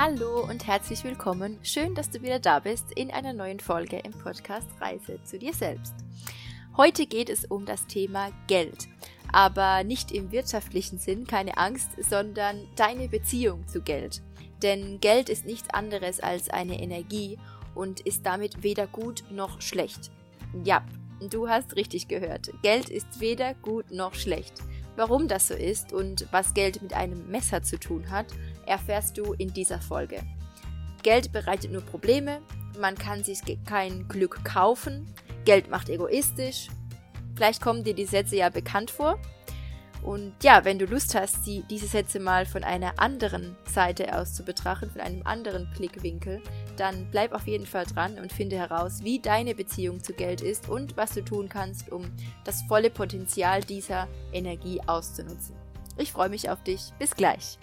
Hallo und herzlich willkommen. Schön, dass du wieder da bist in einer neuen Folge im Podcast Reise zu dir selbst. Heute geht es um das Thema Geld, aber nicht im wirtschaftlichen Sinn, keine Angst, sondern deine Beziehung zu Geld. Denn Geld ist nichts anderes als eine Energie und ist damit weder gut noch schlecht. Ja, du hast richtig gehört. Geld ist weder gut noch schlecht. Warum das so ist und was Geld mit einem Messer zu tun hat, erfährst du in dieser Folge. Geld bereitet nur Probleme, man kann sich kein Glück kaufen, Geld macht egoistisch. Vielleicht kommen dir die Sätze ja bekannt vor. Und ja, wenn du Lust hast, die, diese Sätze mal von einer anderen Seite aus zu betrachten, von einem anderen Blickwinkel, dann bleib auf jeden Fall dran und finde heraus, wie deine Beziehung zu Geld ist und was du tun kannst, um das volle Potenzial dieser Energie auszunutzen. Ich freue mich auf dich. Bis gleich.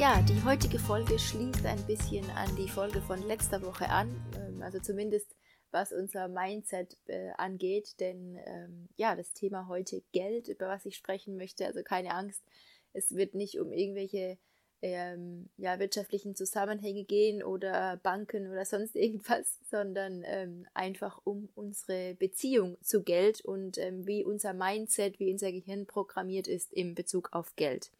Ja, die heutige Folge schließt ein bisschen an die Folge von letzter Woche an, ähm, also zumindest was unser Mindset äh, angeht, denn ähm, ja, das Thema heute Geld, über was ich sprechen möchte, also keine Angst, es wird nicht um irgendwelche ähm, ja, wirtschaftlichen Zusammenhänge gehen oder Banken oder sonst irgendwas, sondern ähm, einfach um unsere Beziehung zu Geld und ähm, wie unser Mindset, wie unser Gehirn programmiert ist im Bezug auf Geld.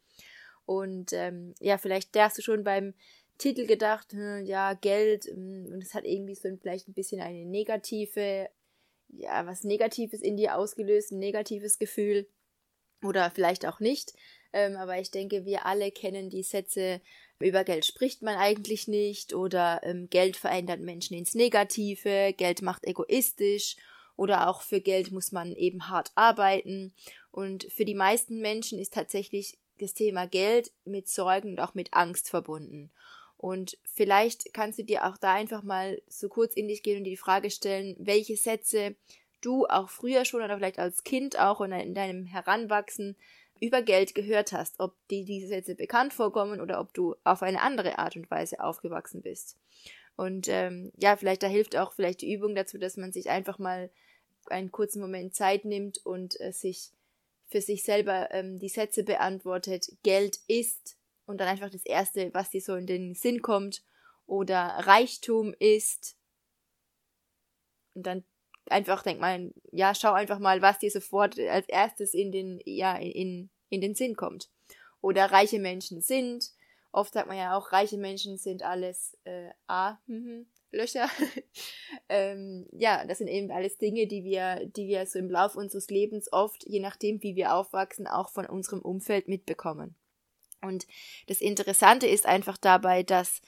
Und ähm, ja, vielleicht hast du schon beim Titel gedacht, hm, ja, Geld, hm, und es hat irgendwie so vielleicht ein bisschen eine negative, ja, was Negatives in dir ausgelöst, ein negatives Gefühl. Oder vielleicht auch nicht. Ähm, aber ich denke, wir alle kennen die Sätze, über Geld spricht man eigentlich nicht oder ähm, Geld verändert Menschen ins Negative, Geld macht egoistisch oder auch für Geld muss man eben hart arbeiten. Und für die meisten Menschen ist tatsächlich das Thema Geld mit Sorgen und auch mit Angst verbunden. Und vielleicht kannst du dir auch da einfach mal so kurz in dich gehen und die Frage stellen, welche Sätze du auch früher schon oder vielleicht als Kind auch und in deinem Heranwachsen über Geld gehört hast, ob dir diese Sätze bekannt vorkommen oder ob du auf eine andere Art und Weise aufgewachsen bist. Und ähm, ja, vielleicht da hilft auch vielleicht die Übung dazu, dass man sich einfach mal einen kurzen Moment Zeit nimmt und äh, sich für sich selber ähm, die Sätze beantwortet, Geld ist und dann einfach das Erste, was dir so in den Sinn kommt, oder Reichtum ist. Und dann einfach denk mal, ja, schau einfach mal, was dir sofort als erstes in den, ja, in, in den Sinn kommt. Oder reiche Menschen sind. Oft sagt man ja auch, reiche Menschen sind alles äh, A. Mhm. Löcher. ähm, ja, das sind eben alles Dinge, die wir, die wir so im Laufe unseres Lebens oft, je nachdem, wie wir aufwachsen, auch von unserem Umfeld mitbekommen. Und das Interessante ist einfach dabei, dass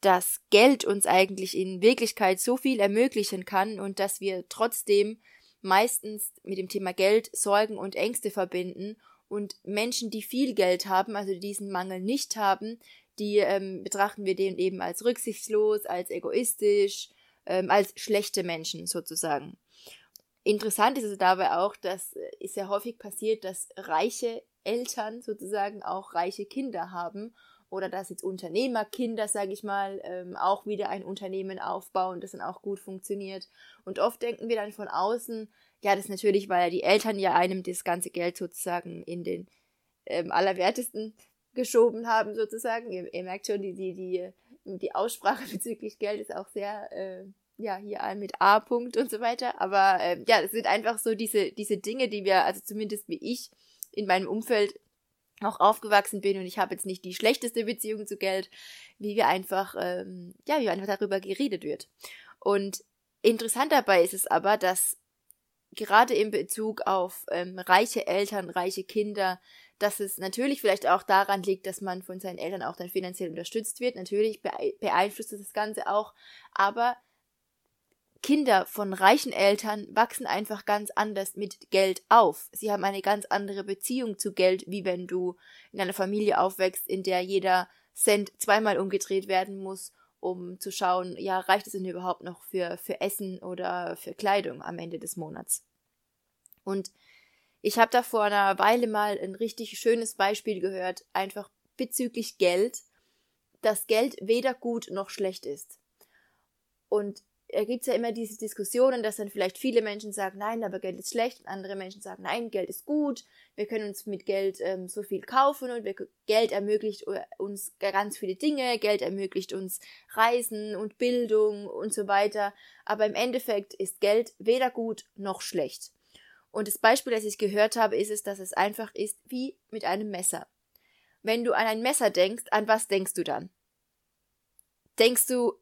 das Geld uns eigentlich in Wirklichkeit so viel ermöglichen kann und dass wir trotzdem meistens mit dem Thema Geld Sorgen und Ängste verbinden und Menschen, die viel Geld haben, also diesen Mangel nicht haben, die ähm, betrachten wir den eben als rücksichtslos, als egoistisch, ähm, als schlechte Menschen sozusagen. Interessant ist es dabei auch, dass es äh, sehr häufig passiert, dass reiche Eltern sozusagen auch reiche Kinder haben oder dass jetzt Unternehmerkinder, sage ich mal, ähm, auch wieder ein Unternehmen aufbauen, das dann auch gut funktioniert. Und oft denken wir dann von außen, ja, das ist natürlich, weil die Eltern ja einem das ganze Geld sozusagen in den ähm, allerwertesten geschoben haben, sozusagen. Ihr, ihr merkt schon, die, die, die, die Aussprache bezüglich Geld ist auch sehr, äh, ja, hier mit A-Punkt und so weiter. Aber äh, ja, das sind einfach so diese, diese Dinge, die wir, also zumindest wie ich in meinem Umfeld auch aufgewachsen bin und ich habe jetzt nicht die schlechteste Beziehung zu Geld, wie wir einfach, ähm, ja, wie einfach darüber geredet wird. Und interessant dabei ist es aber, dass gerade in Bezug auf ähm, reiche Eltern, reiche Kinder, dass es natürlich vielleicht auch daran liegt, dass man von seinen Eltern auch dann finanziell unterstützt wird. Natürlich beeinflusst das Ganze auch, aber Kinder von reichen Eltern wachsen einfach ganz anders mit Geld auf. Sie haben eine ganz andere Beziehung zu Geld, wie wenn du in einer Familie aufwächst, in der jeder Cent zweimal umgedreht werden muss, um zu schauen, ja, reicht es denn überhaupt noch für, für Essen oder für Kleidung am Ende des Monats. Und ich habe da vor einer Weile mal ein richtig schönes Beispiel gehört, einfach bezüglich Geld, dass Geld weder gut noch schlecht ist. Und da gibt es ja immer diese Diskussionen, dass dann vielleicht viele Menschen sagen, nein, aber Geld ist schlecht, und andere Menschen sagen, nein, Geld ist gut, wir können uns mit Geld ähm, so viel kaufen und wir, Geld ermöglicht uns ganz viele Dinge, Geld ermöglicht uns Reisen und Bildung und so weiter, aber im Endeffekt ist Geld weder gut noch schlecht. Und das Beispiel, das ich gehört habe, ist es, dass es einfach ist wie mit einem Messer. Wenn du an ein Messer denkst, an was denkst du dann? Denkst du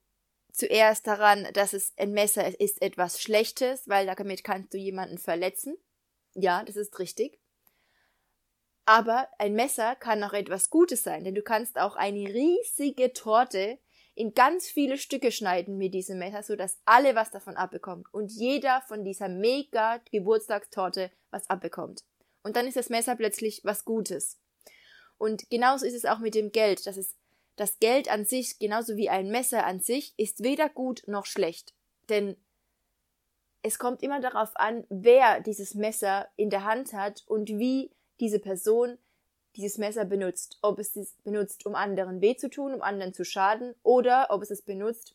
zuerst daran, dass es ein Messer ist etwas Schlechtes, weil damit kannst du jemanden verletzen. Ja, das ist richtig. Aber ein Messer kann auch etwas Gutes sein, denn du kannst auch eine riesige Torte in ganz viele Stücke schneiden mit diesem Messer, so dass alle was davon abbekommen und jeder von dieser mega Geburtstagstorte was abbekommt. Und dann ist das Messer plötzlich was Gutes. Und genauso ist es auch mit dem Geld, dass es das Geld an sich, genauso wie ein Messer an sich, ist weder gut noch schlecht. Denn es kommt immer darauf an, wer dieses Messer in der Hand hat und wie diese Person dieses Messer benutzt. Ob es es benutzt, um anderen weh zu tun, um anderen zu schaden, oder ob es es benutzt,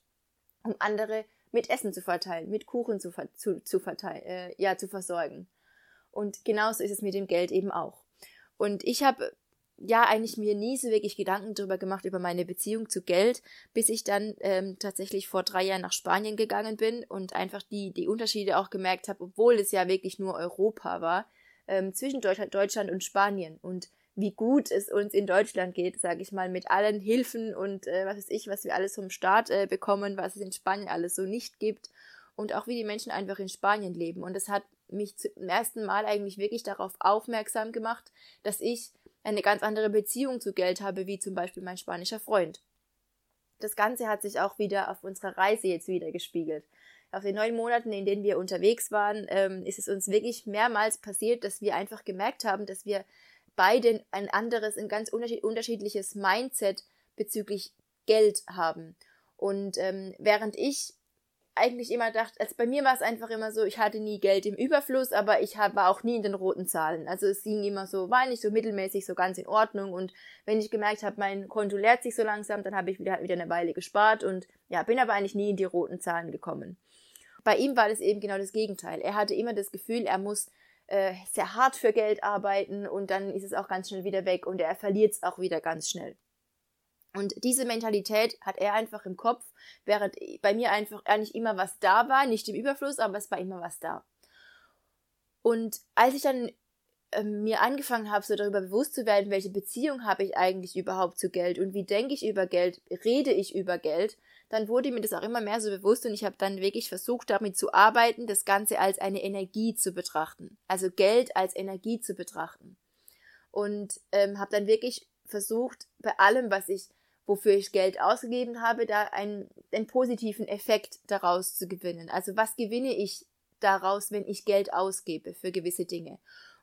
um andere mit Essen zu verteilen, mit Kuchen zu, zu, zu verteilen, äh, ja, zu versorgen. Und genauso ist es mit dem Geld eben auch. Und ich habe ja eigentlich mir nie so wirklich Gedanken darüber gemacht, über meine Beziehung zu Geld, bis ich dann ähm, tatsächlich vor drei Jahren nach Spanien gegangen bin und einfach die, die Unterschiede auch gemerkt habe, obwohl es ja wirklich nur Europa war, ähm, zwischen Deutschland, Deutschland und Spanien und wie gut es uns in Deutschland geht, sage ich mal, mit allen Hilfen und äh, was weiß ich, was wir alles vom Staat äh, bekommen, was es in Spanien alles so nicht gibt und auch wie die Menschen einfach in Spanien leben. Und das hat mich zum ersten Mal eigentlich wirklich darauf aufmerksam gemacht, dass ich eine ganz andere Beziehung zu Geld habe, wie zum Beispiel mein spanischer Freund. Das Ganze hat sich auch wieder auf unserer Reise jetzt wieder gespiegelt. Auf den neun Monaten, in denen wir unterwegs waren, ähm, ist es uns wirklich mehrmals passiert, dass wir einfach gemerkt haben, dass wir beide ein anderes, ein ganz unterschiedliches Mindset bezüglich Geld haben. Und ähm, während ich eigentlich immer dachte, also bei mir war es einfach immer so, ich hatte nie Geld im Überfluss, aber ich war auch nie in den roten Zahlen. Also es ging immer so, war nicht so mittelmäßig, so ganz in Ordnung. Und wenn ich gemerkt habe, mein Konto leert sich so langsam, dann habe ich wieder, halt wieder eine Weile gespart und ja, bin aber eigentlich nie in die roten Zahlen gekommen. Bei ihm war das eben genau das Gegenteil. Er hatte immer das Gefühl, er muss äh, sehr hart für Geld arbeiten und dann ist es auch ganz schnell wieder weg und er verliert es auch wieder ganz schnell. Und diese Mentalität hat er einfach im Kopf, während bei mir einfach eigentlich immer was da war, nicht im Überfluss, aber es war immer was da. Und als ich dann äh, mir angefangen habe, so darüber bewusst zu werden, welche Beziehung habe ich eigentlich überhaupt zu Geld und wie denke ich über Geld, rede ich über Geld, dann wurde mir das auch immer mehr so bewusst und ich habe dann wirklich versucht, damit zu arbeiten, das Ganze als eine Energie zu betrachten. Also Geld als Energie zu betrachten. Und ähm, habe dann wirklich versucht, bei allem, was ich wofür ich Geld ausgegeben habe, da einen, einen positiven Effekt daraus zu gewinnen. Also was gewinne ich daraus, wenn ich Geld ausgebe für gewisse Dinge?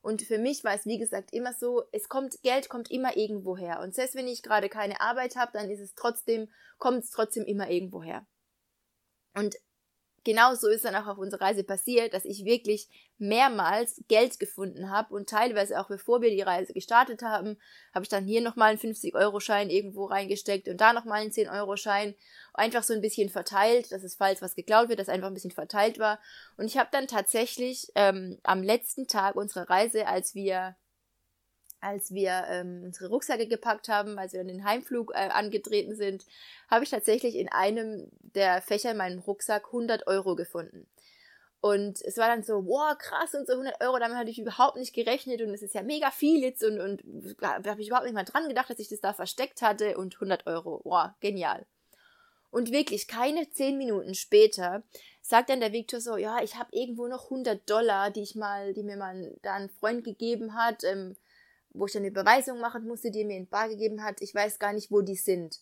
Und für mich war es, wie gesagt, immer so, es kommt, Geld kommt immer irgendwo her. Und selbst wenn ich gerade keine Arbeit habe, dann ist es trotzdem, kommt es trotzdem immer irgendwo her. Und genau so ist dann auch auf unserer Reise passiert, dass ich wirklich mehrmals Geld gefunden habe und teilweise auch bevor wir die Reise gestartet haben, habe ich dann hier nochmal einen 50-Euro-Schein irgendwo reingesteckt und da nochmal einen 10-Euro-Schein. Einfach so ein bisschen verteilt, dass es falls was geklaut wird, dass einfach ein bisschen verteilt war. Und ich habe dann tatsächlich ähm, am letzten Tag unserer Reise, als wir als wir ähm, unsere Rucksäcke gepackt haben, als wir dann den Heimflug äh, angetreten sind, habe ich tatsächlich in einem der Fächer in meinem Rucksack 100 Euro gefunden. Und es war dann so, wow, krass, und so 100 Euro, damit hatte ich überhaupt nicht gerechnet und es ist ja mega viel jetzt und, und da habe ich überhaupt nicht mal dran gedacht, dass ich das da versteckt hatte und 100 Euro, wow, genial. Und wirklich, keine 10 Minuten später sagt dann der Victor so, ja, ich habe irgendwo noch 100 Dollar, die ich mal, die mir mal da ein Freund gegeben hat, ähm, wo ich dann eine Überweisung machen musste, die er mir in Bar gegeben hat. Ich weiß gar nicht, wo die sind.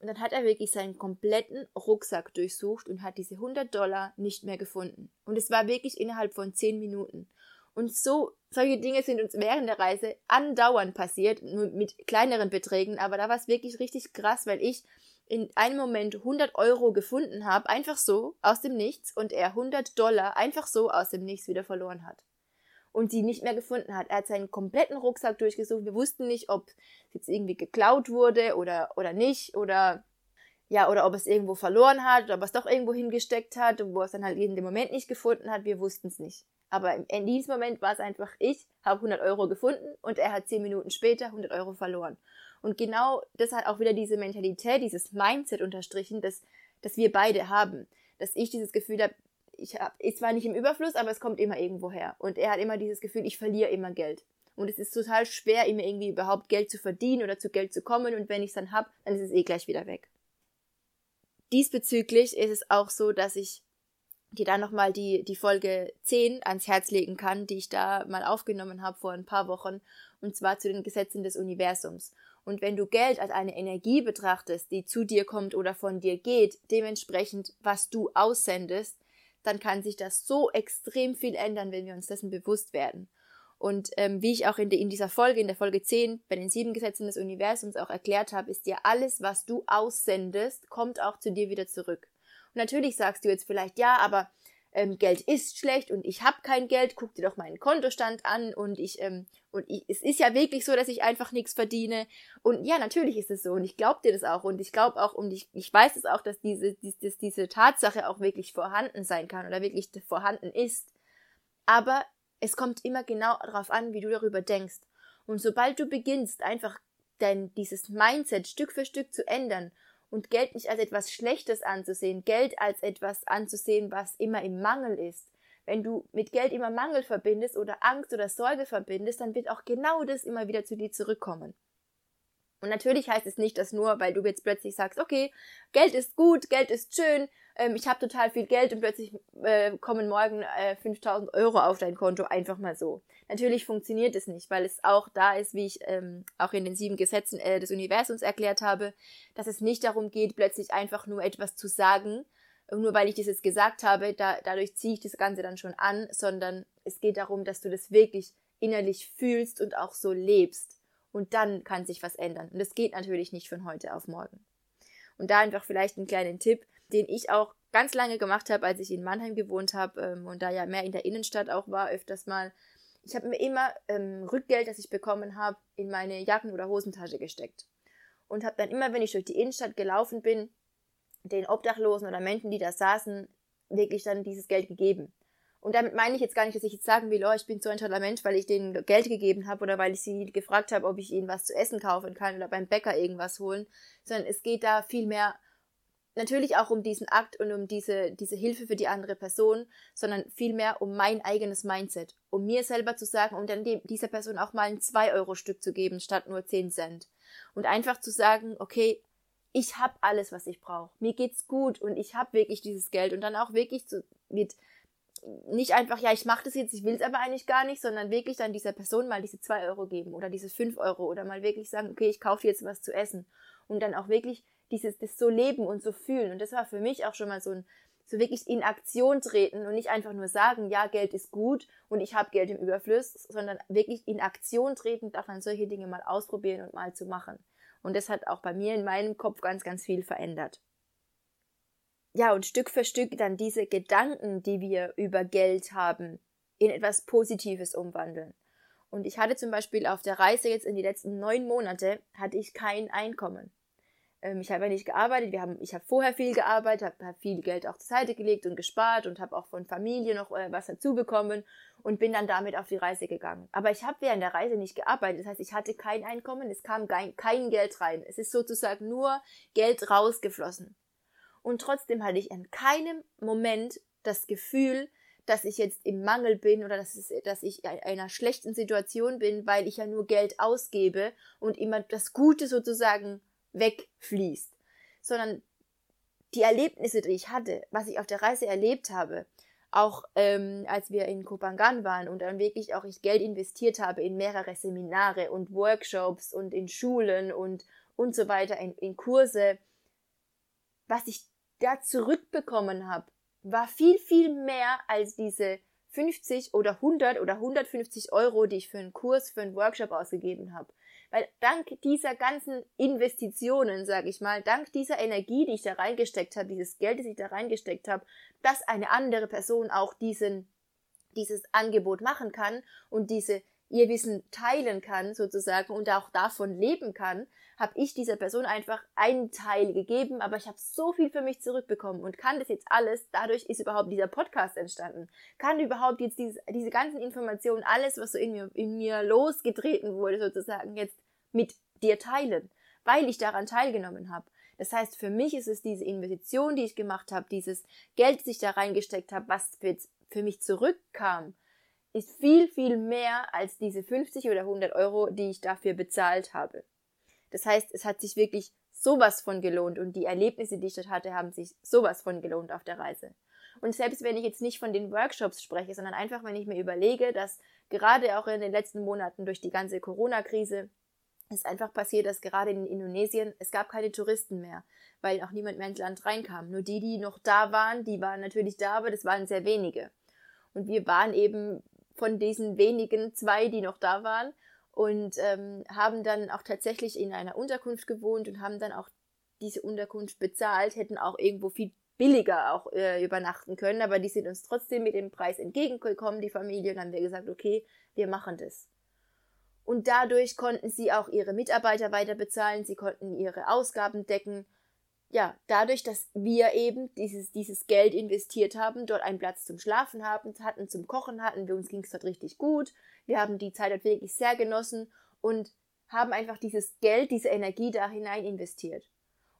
Und dann hat er wirklich seinen kompletten Rucksack durchsucht und hat diese 100 Dollar nicht mehr gefunden. Und es war wirklich innerhalb von 10 Minuten. Und so, solche Dinge sind uns während der Reise andauernd passiert, nur mit kleineren Beträgen, aber da war es wirklich richtig krass, weil ich in einem Moment 100 Euro gefunden habe, einfach so, aus dem Nichts, und er 100 Dollar einfach so aus dem Nichts wieder verloren hat. Und sie nicht mehr gefunden hat. Er hat seinen kompletten Rucksack durchgesucht. Wir wussten nicht, ob es jetzt irgendwie geklaut wurde oder, oder nicht oder ja, oder ob es irgendwo verloren hat oder ob es doch irgendwo hingesteckt hat, wo es dann halt in dem Moment nicht gefunden hat. Wir wussten es nicht. Aber in diesem Moment war es einfach, ich habe 100 Euro gefunden und er hat 10 Minuten später 100 Euro verloren. Und genau das hat auch wieder diese Mentalität, dieses Mindset unterstrichen, dass, dass wir beide haben. Dass ich dieses Gefühl habe, ich habe, zwar nicht im Überfluss, aber es kommt immer irgendwo her. Und er hat immer dieses Gefühl, ich verliere immer Geld. Und es ist total schwer, immer irgendwie überhaupt Geld zu verdienen oder zu Geld zu kommen. Und wenn ich es dann habe, dann ist es eh gleich wieder weg. Diesbezüglich ist es auch so, dass ich dir da nochmal die, die Folge 10 ans Herz legen kann, die ich da mal aufgenommen habe vor ein paar Wochen, und zwar zu den Gesetzen des Universums. Und wenn du Geld als eine Energie betrachtest, die zu dir kommt oder von dir geht, dementsprechend, was du aussendest, dann kann sich das so extrem viel ändern, wenn wir uns dessen bewusst werden. Und ähm, wie ich auch in, de, in dieser Folge, in der Folge 10, bei den sieben Gesetzen des Universums auch erklärt habe, ist dir alles, was du aussendest, kommt auch zu dir wieder zurück. Und natürlich sagst du jetzt vielleicht, ja, aber ähm, Geld ist schlecht und ich habe kein Geld, guck dir doch meinen Kontostand an und ich, ähm, und ich, es ist ja wirklich so, dass ich einfach nichts verdiene. Und ja, natürlich ist es so und ich glaube dir das auch und ich glaube auch und ich, ich weiß es auch, dass diese, die, dass diese Tatsache auch wirklich vorhanden sein kann oder wirklich vorhanden ist. Aber es kommt immer genau darauf an, wie du darüber denkst. Und sobald du beginnst, einfach dein, dieses Mindset Stück für Stück zu ändern und Geld nicht als etwas Schlechtes anzusehen, Geld als etwas anzusehen, was immer im Mangel ist. Wenn du mit Geld immer Mangel verbindest oder Angst oder Sorge verbindest, dann wird auch genau das immer wieder zu dir zurückkommen. Und natürlich heißt es nicht, dass nur, weil du jetzt plötzlich sagst, okay, Geld ist gut, Geld ist schön, ähm, ich habe total viel Geld und plötzlich äh, kommen morgen äh, 5000 Euro auf dein Konto einfach mal so. Natürlich funktioniert es nicht, weil es auch da ist, wie ich ähm, auch in den sieben Gesetzen äh, des Universums erklärt habe, dass es nicht darum geht, plötzlich einfach nur etwas zu sagen, nur weil ich dieses gesagt habe, da, dadurch ziehe ich das Ganze dann schon an, sondern es geht darum, dass du das wirklich innerlich fühlst und auch so lebst und dann kann sich was ändern. Und das geht natürlich nicht von heute auf morgen. Und da einfach vielleicht einen kleinen Tipp, den ich auch ganz lange gemacht habe, als ich in Mannheim gewohnt habe ähm, und da ja mehr in der Innenstadt auch war, öfters mal. Ich habe mir immer ähm, Rückgeld, das ich bekommen habe, in meine Jacken- oder Hosentasche gesteckt. Und habe dann immer, wenn ich durch die Innenstadt gelaufen bin, den Obdachlosen oder Menschen, die da saßen, wirklich dann dieses Geld gegeben. Und damit meine ich jetzt gar nicht, dass ich jetzt sagen will, oh, ich bin so ein toller Mensch, weil ich denen Geld gegeben habe oder weil ich sie gefragt habe, ob ich ihnen was zu essen kaufen kann oder beim Bäcker irgendwas holen, sondern es geht da vielmehr natürlich auch um diesen Akt und um diese, diese Hilfe für die andere Person, sondern vielmehr um mein eigenes Mindset, um mir selber zu sagen und dann dieser Person auch mal ein 2-Euro-Stück zu geben, statt nur 10 Cent. Und einfach zu sagen, okay, ich habe alles, was ich brauche. Mir geht's gut und ich habe wirklich dieses Geld und dann auch wirklich zu, mit nicht einfach, ja, ich mache das jetzt, ich will es aber eigentlich gar nicht, sondern wirklich dann dieser Person mal diese zwei Euro geben oder diese fünf Euro oder mal wirklich sagen, okay, ich kaufe jetzt was zu essen und dann auch wirklich dieses, das so leben und so fühlen. Und das war für mich auch schon mal so ein, so wirklich in Aktion treten und nicht einfach nur sagen, ja, Geld ist gut und ich habe Geld im Überfluss, sondern wirklich in Aktion treten auch dann solche Dinge mal ausprobieren und mal zu machen. Und das hat auch bei mir in meinem Kopf ganz, ganz viel verändert ja, und Stück für Stück dann diese Gedanken, die wir über Geld haben, in etwas Positives umwandeln. Und ich hatte zum Beispiel auf der Reise jetzt in die letzten neun Monate, hatte ich kein Einkommen. Ähm, ich habe ja nicht gearbeitet, wir haben, ich habe vorher viel gearbeitet, habe hab viel Geld auch zur Seite gelegt und gespart und habe auch von Familie noch äh, was dazu bekommen und bin dann damit auf die Reise gegangen. Aber ich habe während der Reise nicht gearbeitet, das heißt, ich hatte kein Einkommen, es kam kein, kein Geld rein. Es ist sozusagen nur Geld rausgeflossen und trotzdem hatte ich in keinem Moment das Gefühl, dass ich jetzt im Mangel bin oder dass, es, dass ich in einer schlechten Situation bin, weil ich ja nur Geld ausgebe und immer das Gute sozusagen wegfließt. Sondern die Erlebnisse, die ich hatte, was ich auf der Reise erlebt habe, auch ähm, als wir in Kopangan waren und dann wirklich auch ich Geld investiert habe in mehrere Seminare und Workshops und in Schulen und und so weiter, in, in Kurse, was ich da zurückbekommen habe, war viel, viel mehr als diese 50 oder 100 oder 150 Euro, die ich für einen Kurs, für einen Workshop ausgegeben habe. Weil dank dieser ganzen Investitionen, sage ich mal, dank dieser Energie, die ich da reingesteckt habe, dieses Geld, das ich da reingesteckt habe, dass eine andere Person auch diesen dieses Angebot machen kann und diese ihr Wissen teilen kann sozusagen und auch davon leben kann, habe ich dieser Person einfach einen Teil gegeben, aber ich habe so viel für mich zurückbekommen und kann das jetzt alles, dadurch ist überhaupt dieser Podcast entstanden, kann überhaupt jetzt diese, diese ganzen Informationen, alles, was so in mir, in mir losgetreten wurde sozusagen, jetzt mit dir teilen, weil ich daran teilgenommen habe. Das heißt, für mich ist es diese Investition, die ich gemacht habe, dieses Geld, das ich da reingesteckt habe, was für, für mich zurückkam, ist viel, viel mehr als diese 50 oder 100 Euro, die ich dafür bezahlt habe. Das heißt, es hat sich wirklich sowas von gelohnt und die Erlebnisse, die ich dort hatte, haben sich sowas von gelohnt auf der Reise. Und selbst wenn ich jetzt nicht von den Workshops spreche, sondern einfach, wenn ich mir überlege, dass gerade auch in den letzten Monaten durch die ganze Corona-Krise ist einfach passiert, dass gerade in Indonesien es gab keine Touristen mehr, weil auch niemand mehr ins Land reinkam. Nur die, die noch da waren, die waren natürlich da, aber das waren sehr wenige. Und wir waren eben von diesen wenigen zwei, die noch da waren und ähm, haben dann auch tatsächlich in einer Unterkunft gewohnt und haben dann auch diese Unterkunft bezahlt, hätten auch irgendwo viel billiger auch äh, übernachten können, aber die sind uns trotzdem mit dem Preis entgegengekommen, die Familie, und haben wir gesagt, okay, wir machen das. Und dadurch konnten sie auch ihre Mitarbeiter weiter bezahlen, sie konnten ihre Ausgaben decken. Ja, dadurch, dass wir eben dieses, dieses Geld investiert haben, dort einen Platz zum Schlafen haben, hatten, zum Kochen hatten, wir uns ging es dort richtig gut. Wir haben die Zeit dort wirklich sehr genossen und haben einfach dieses Geld, diese Energie da hinein investiert.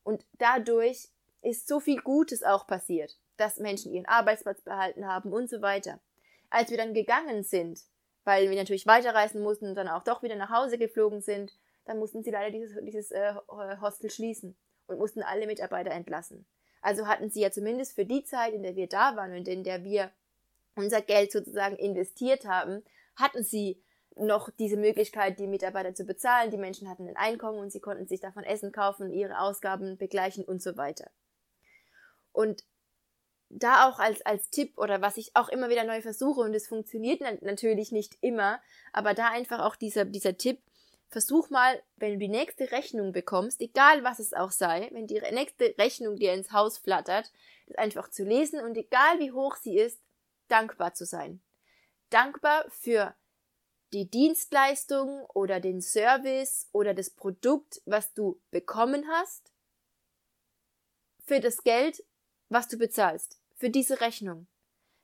Und dadurch ist so viel Gutes auch passiert, dass Menschen ihren Arbeitsplatz behalten haben und so weiter. Als wir dann gegangen sind, weil wir natürlich weiterreisen mussten und dann auch doch wieder nach Hause geflogen sind, dann mussten sie leider dieses, dieses äh, Hostel schließen und mussten alle Mitarbeiter entlassen. Also hatten sie ja zumindest für die Zeit, in der wir da waren und in der wir unser Geld sozusagen investiert haben, hatten sie noch diese Möglichkeit, die Mitarbeiter zu bezahlen. Die Menschen hatten ein Einkommen und sie konnten sich davon Essen kaufen, ihre Ausgaben begleichen und so weiter. Und da auch als, als Tipp oder was ich auch immer wieder neu versuche und es funktioniert natürlich nicht immer, aber da einfach auch dieser, dieser Tipp, versuch mal, wenn du die nächste Rechnung bekommst, egal was es auch sei, wenn die nächste Rechnung dir ins Haus flattert, das einfach zu lesen und egal wie hoch sie ist, dankbar zu sein. Dankbar für die Dienstleistung oder den Service oder das Produkt, was du bekommen hast, für das Geld, was du bezahlst, für diese Rechnung.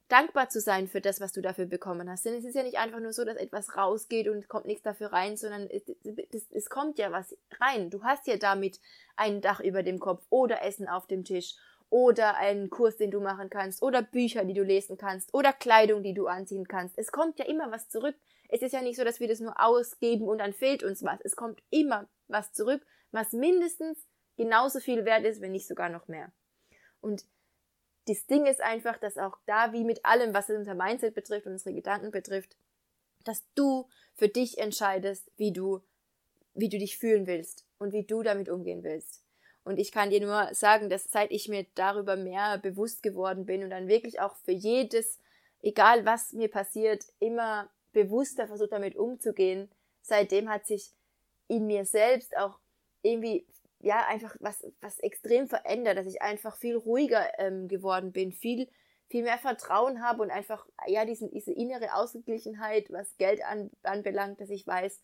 Dankbar zu sein für das, was du dafür bekommen hast. Denn es ist ja nicht einfach nur so, dass etwas rausgeht und kommt nichts dafür rein, sondern es, es, es kommt ja was rein. Du hast ja damit ein Dach über dem Kopf oder Essen auf dem Tisch oder einen Kurs, den du machen kannst oder Bücher, die du lesen kannst oder Kleidung, die du anziehen kannst. Es kommt ja immer was zurück. Es ist ja nicht so, dass wir das nur ausgeben und dann fehlt uns was. Es kommt immer was zurück, was mindestens genauso viel wert ist, wenn nicht sogar noch mehr. Und das Ding ist einfach, dass auch da, wie mit allem, was unser Mindset betrifft, unsere Gedanken betrifft, dass du für dich entscheidest, wie du, wie du dich fühlen willst und wie du damit umgehen willst. Und ich kann dir nur sagen, dass seit ich mir darüber mehr bewusst geworden bin und dann wirklich auch für jedes, egal was mir passiert, immer bewusster versucht damit umzugehen, seitdem hat sich in mir selbst auch irgendwie ja, einfach was, was extrem verändert, dass ich einfach viel ruhiger ähm, geworden bin, viel, viel mehr Vertrauen habe und einfach, ja, diesen, diese innere Ausgeglichenheit, was Geld an, anbelangt, dass ich weiß,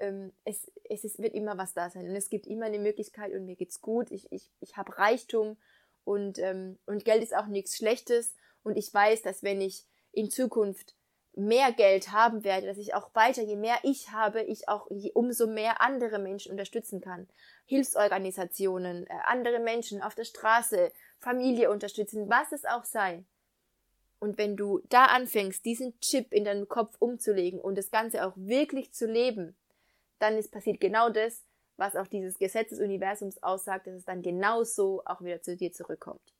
ähm, es, es ist, wird immer was da sein und es gibt immer eine Möglichkeit und mir geht's gut, ich, ich, ich habe Reichtum und, ähm, und Geld ist auch nichts Schlechtes und ich weiß, dass wenn ich in Zukunft mehr Geld haben werde, dass ich auch weiter, je mehr ich habe, ich auch umso mehr andere Menschen unterstützen kann. Hilfsorganisationen, äh, andere Menschen auf der Straße, Familie unterstützen, was es auch sei. Und wenn du da anfängst, diesen Chip in deinen Kopf umzulegen und das Ganze auch wirklich zu leben, dann ist passiert genau das, was auch dieses Gesetz des Universums aussagt, dass es dann genauso auch wieder zu dir zurückkommt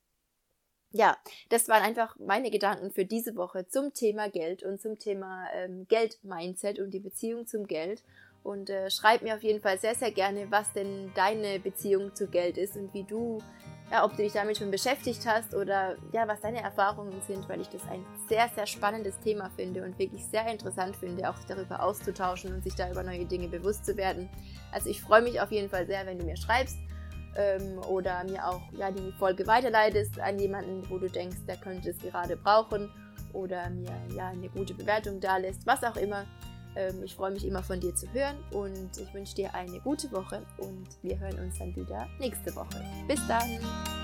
ja, das waren einfach meine Gedanken für diese Woche zum Thema Geld und zum Thema ähm, Geld-Mindset und die Beziehung zum Geld. Und äh, schreib mir auf jeden Fall sehr, sehr gerne, was denn deine Beziehung zu Geld ist und wie du, ja, ob du dich damit schon beschäftigt hast oder ja, was deine Erfahrungen sind, weil ich das ein sehr, sehr spannendes Thema finde und wirklich sehr interessant finde, auch darüber auszutauschen und sich da über neue Dinge bewusst zu werden. Also ich freue mich auf jeden Fall sehr, wenn du mir schreibst ähm, oder mir auch ja, die Folge weiterleitest an jemanden, wo du denkst, der könnte es gerade brauchen. oder mir ja eine gute Bewertung da lässt, was auch immer. Ähm, ich freue mich immer von dir zu hören und ich wünsche dir eine gute Woche und wir hören uns dann wieder nächste Woche. Bis dann!